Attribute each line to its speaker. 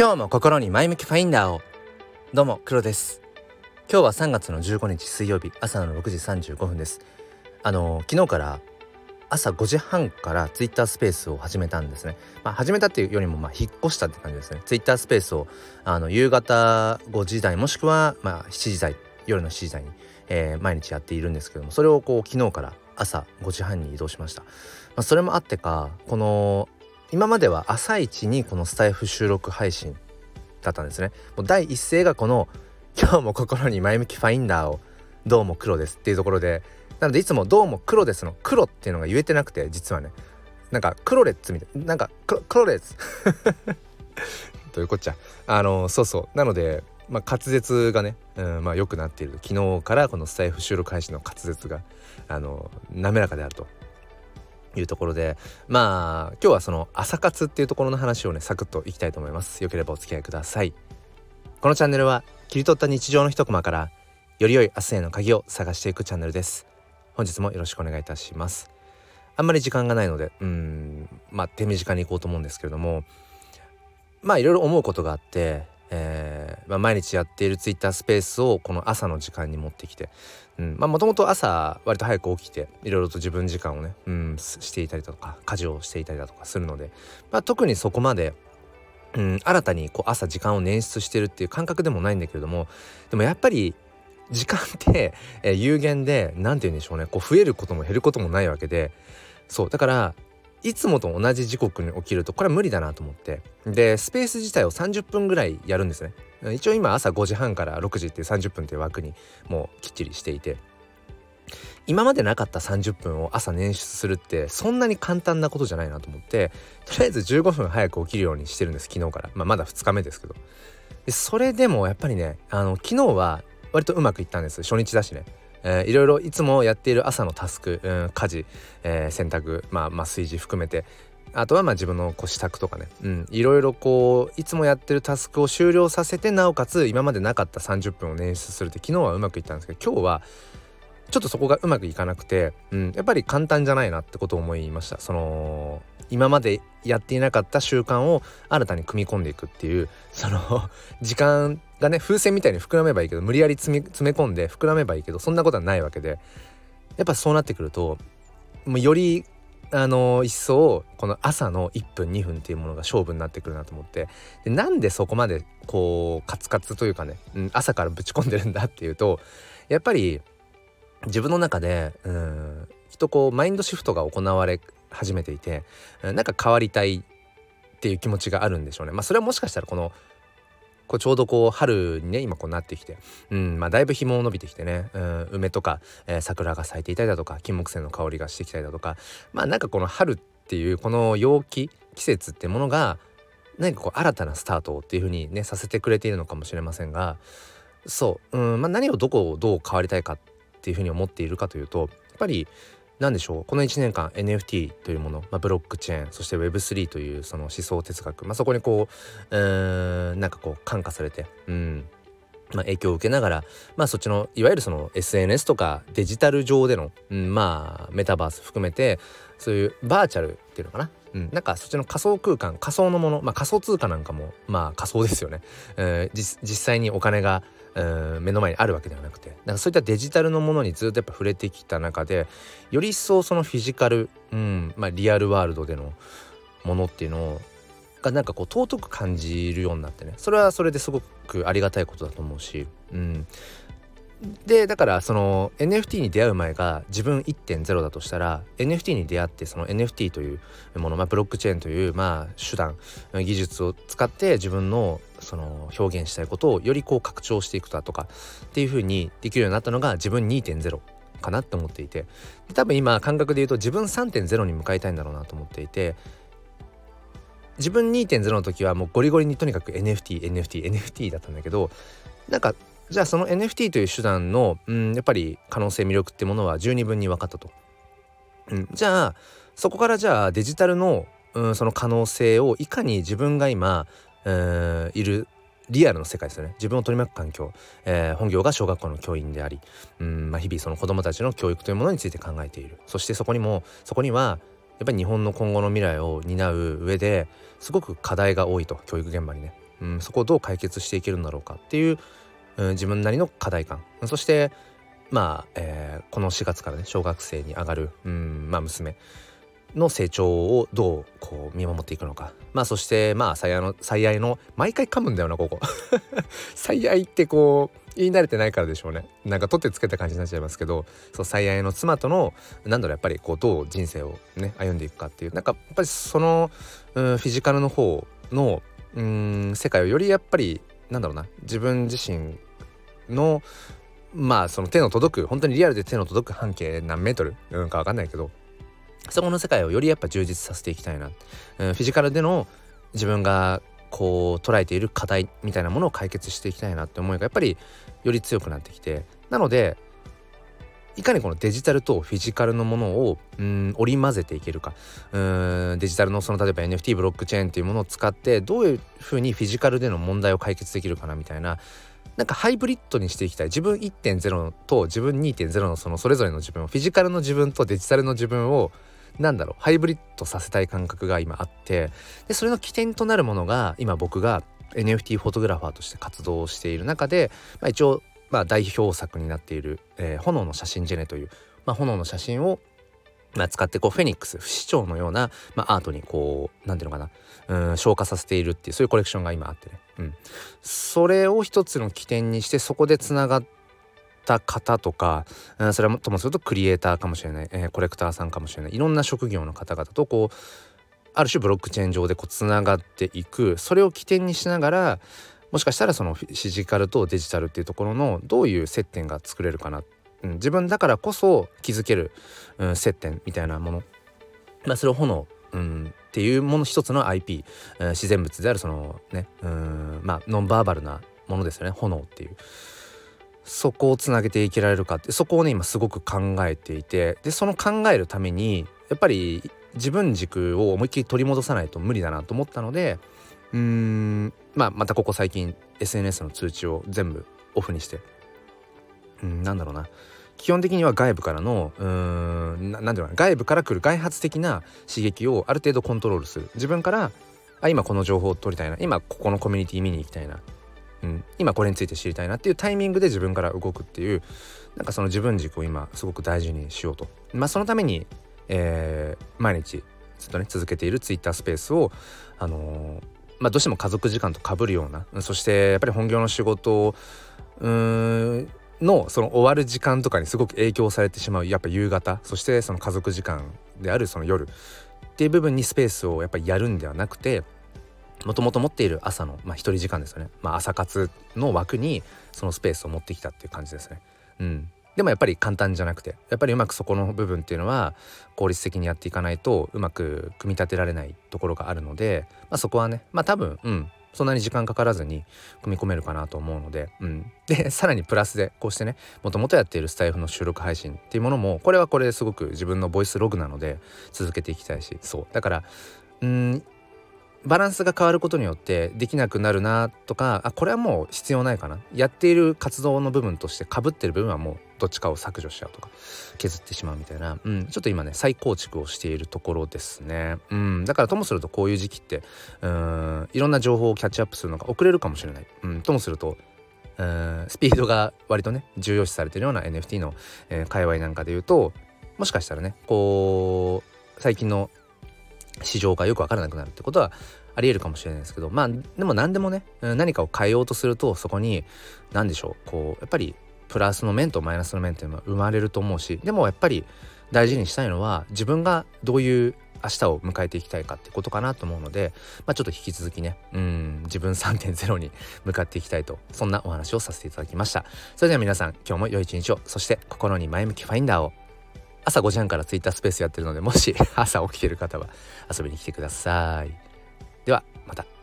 Speaker 1: 今日も心に前向きファインダーをどうも黒です今日は3月の15日水曜日朝の6時35分ですあの昨日から朝5時半からツイッタースペースを始めたんですね。まあ、始めたっていうよりもまあ引っ越したって感じですね。ツイッタースペースをあの夕方5時台もしくはまあ7時台夜の7時台に、えー、毎日やっているんですけどもそれをこう昨日から朝5時半に移動しました。まあ、それもあってかこの今までは朝一にこのスタイフ収録配信だったんですね。もう第一声がこの今日も心に前向きファインダーをどうも黒ですっていうところでなのでいつもどうも黒ですの黒っていうのが言えてなくて実はね。なんかクロレッツみたいなんかクロレッツというこっちゃ。あのそうそう。なのでまあ、滑舌がね、うんまあ、良くなっている昨日からこのスタイフ収録配信の滑舌があの滑らかであると。いうところでまあ今日はその朝活っていうところの話をねサクッといきたいと思います。よければお付き合いください。このチャンネルは切り取った日常の一コマからより良い明日への鍵を探していくチャンネルです。本日もよろしくお願いいたします。あんまり時間がないのでうんまあ手短に行こうと思うんですけれどもまあいろいろ思うことがあってえーまあ、毎日やっているツイッタースペースをこの朝の時間に持ってきてもともと朝割と早く起きていろいろと自分時間をね、うん、していたりだとか家事をしていたりだとかするので、まあ、特にそこまで、うん、新たにこう朝時間を捻出してるっていう感覚でもないんだけれどもでもやっぱり時間って、えー、有限で何て言うんでしょうねこう増えることも減ることもないわけでそうだからいつもと同じ時刻に起きるとこれは無理だなと思って。でスペース自体を30分ぐらいやるんですね。一応今朝5時半から6時っていう30分っていう枠にもうきっちりしていて。今までなかった30分を朝捻出するってそんなに簡単なことじゃないなと思ってとりあえず15分早く起きるようにしてるんです昨日から、まあ、まだ2日目ですけど。でそれでもやっぱりねあの昨日は割とうまくいったんです。初日だしね。えー、いろいろいつもやっている朝のタスク、うん、家事、えー、洗濯、まあ、まあ炊事含めてあとはまあ自分のこう支度とかね、うん、いろいろこういつもやってるタスクを終了させてなおかつ今までなかった30分を捻出するって昨日はうまくいったんですけど今日はちょっとそこがうまくいかなくて、うん、やっぱり簡単じゃないなってことを思いました。その今までやっていなかった習慣を新たに組み込んでいくっていうその 時間がね風船みたいに膨らめばいいけど無理やり詰め詰め込んで膨らめばいいけどそんなことはないわけで。やっぱそうなってくるともうよりあの一層この朝の1分2分っていうものが勝負になってくるなと思って。でなんでそこまでこうカツカツというかね、うん、朝からぶち込んでるんだっていうとやっぱり自分の中でうんきっとこうマインドシフトが行われ始めていてなんか変わりたいっていう気持ちがあるんでしょうね。まあ、それはもしかしたらこのこうちょうどこう春にね今こうなってきて、うんまあ、だいぶ日も伸びてきてね、うん、梅とか、えー、桜が咲いていたりだとか金木犀の香りがしてきたりだとかまあなんかこの春っていうこの陽気季節ってものが何かこう新たなスタートっていう風にねさせてくれているのかもしれませんがそう、うんまあ、何をどこをどう変わりたいかっていう風に思っているかというとやっぱり何でしょう？この1年間 NFT というもの、まあ、ブロックチェーンそして Web3 というその思想哲学、まあ、そこにこううんなんかこう感化されてうん。まあ、影響を受けながら、まあ、そっちのいわゆるその SNS とかデジタル上での、うん、まあメタバース含めてそういうバーチャルっていうのかな、うん、なんかそっちの仮想空間仮想のもの、まあ、仮想通貨なんかもまあ仮想ですよね、えー、実際にお金が目の前にあるわけではなくてなんかそういったデジタルのものにずっとやっぱ触れてきた中でより一層そのフィジカル、うんまあ、リアルワールドでのものっていうのをがなんかこう尊く感じるようになってね。それはそれですごくありがたいことだと思うし、うん、でだからその NFT に出会う前が自分1.0だとしたら NFT に出会ってその NFT というもの、まあ、ブロックチェーンというまあ手段技術を使って自分のその表現したいことをよりこう拡張していくだとかっていう風にできるようになったのが自分2.0かなって思っていて。多分今感覚で言うと自分3.0に向かいたいんだろうなと思っていて自分2.0の時はもうゴリゴリにとにかく NFTNFTNFT NFT NFT だったんだけどなんかじゃあその NFT という手段の、うん、やっぱり可能性魅力ってものは十二分に分かったと。うん、じゃあそこからじゃあデジタルの、うん、その可能性をいかに自分が今、うん、いるリアルの世界ですよね自分を取り巻く環境、えー、本業が小学校の教員であり、うんまあ、日々その子どもたちの教育というものについて考えているそしてそこにもそこにはやっぱり日本の今後の未来を担う上ですごく課題が多いと教育現場にね。うん、そこをどう解決していけるんだろうかっていう、うん、自分なりの課題感。そしてまあ、えー、この4月からね小学生に上がる、うんまあ、娘の成長をどうこう見守っていくのか。まあそしてまあ最愛の最愛の毎回噛むんだよなここ。最愛ってこう言い慣れてないからでしょうね。なんか取ってつけた感じになっちゃいますけどそう最愛の妻とのなんだろうやっぱりこうどう人生をね歩んでいくかっていう。なんかやっぱりその、うん、フィジカルの方のうん世界をよりやっぱりなんだろうな自分自身のまあその手の届く本当にリアルで手の届く半径何メートル？うんか分かんないけどそこの世界をよりやっぱ充実させていきたいな、うん、フィジカルでの自分がこう捉えている課題みたいなものを解決していきたいなって思いがやっぱりより強くなってきてなのでいかにこのデジタルとフィジカルのものをうん織り交ぜていけるか。うんデジタルのその例えば NFT ブロックチェーンっていうものを使ってどういうふうにフィジカルでの問題を解決できるかなみたいななんかハイブリッドにしていきたい。自分1.0と自分2.0のそのそれぞれの自分をフィジカルの自分とデジタルの自分をなんだろうハイブリッドさせたい感覚が今あって。でそれの起点となるものが今僕が NFT フォトグラファーとして活動している中で、まあ、一応、まあ、代表作になっている、えー、炎の写真ジェネという、まあ、炎の写真をまあ、使ってこうフェニックス不死鳥のような、まあ、アートにこう何ていうのかなうん消化させているっていうそういうコレクションが今あってね、うん、それを一つの起点にしてそこでつながった方とか、うん、それはともするとクリエイターかもしれない、えー、コレクターさんかもしれない。いろんな職業の方々とこうある種ブロックチェーン上でこうつながっていく。それを起点にしながらもしかしたらそのフィジカルとデジタルっていうところのどういう接点が作れるかな、うん、自分だからこそ気づける、うん、接点みたいなもの、まあ、それを炎、うん、っていうもの一つの IP、うん、自然物であるそのねうんまあノンバーバルなものですよね。炎っていう。そこをつなげていけられるかって。そこをね今すごく考えていて。でその考えるためにやっぱり自分軸を思いっきり取り戻さないと無理だなと思ったのでうーんまあまたここ最近 SNS の通知を全部オフにして。うんなんだろうな。基本的には外部からのうーん何ていうのかな外部から来る外発的な刺激をある程度コントロールする。自分からあ今この情報を取りたいな今ここのコミュニティ見に行きたいなうん、今これについて知りたいなっていうタイミングで自分から動くっていうなんかその自分軸を今すごく大事にしようと。まあそのために、えー、毎日ずっとね続けているツイッタースペースをあのー、まあどうしても家族時間とかぶるようなそしてやっぱり本業の仕事をうーんのその終わる時間とかにすごく影響されてしまうやっぱ夕方そしてその家族時間であるその夜っていう部分にスペースをやっぱりやるんではなくてもともと持っている朝の、まあ、一人時間ですよね、まあ、朝活の枠にそのスペースを持ってきたっていう感じですね。うん、でもやっぱり簡単じゃなくてやっぱりうまくそこの部分っていうのは効率的にやっていかないとうまく組み立てられないところがあるので、まあ、そこはねまあ多分うん。そんなに時間かからずに組み込めるかなと思うので、うん、で さらにプラスでこうしてねもともとやっているスタイフの収録配信っていうものもこれはこれですごく自分のボイスログなので続けていきたいし。そう。だからうんバランスが変わることによってできなくなるなとかあこれはもう必要ないかな。やっている活動の部分としてかぶってる部分はもうどっちかを削除しちゃうとか削ってしまうみたいな、うん、ちょっと今ね再構築をしているところですね、うん、だからともするとこういう時期ってうんいろんな情報をキャッチアップするのが遅れるかもしれない、うん、ともするとうんスピードが割とね重要視されてるような NFT の、えー、界隈なんかで言うともしかしたらねこう最近の市場がよく分からなくなるってことはありえるかもしれないですけどまあでも何でもね何かを変えようとするとそこに何でしょうこうやっぱりプラスの面とマイナスの面っていうのは生まれると思うしでもやっぱり大事にしたいのは自分がどういう明日を迎えていきたいかってことかなと思うので、まあ、ちょっと引き続きねうん自分3.0に向かっていきたいとそんなお話をさせていただきましたそれでは皆さん今日も良い一日をそして心に前向きファインダーを朝5時半からツイッタースペースやってるのでもし朝起きてる方は遊びに来てください。ではまた。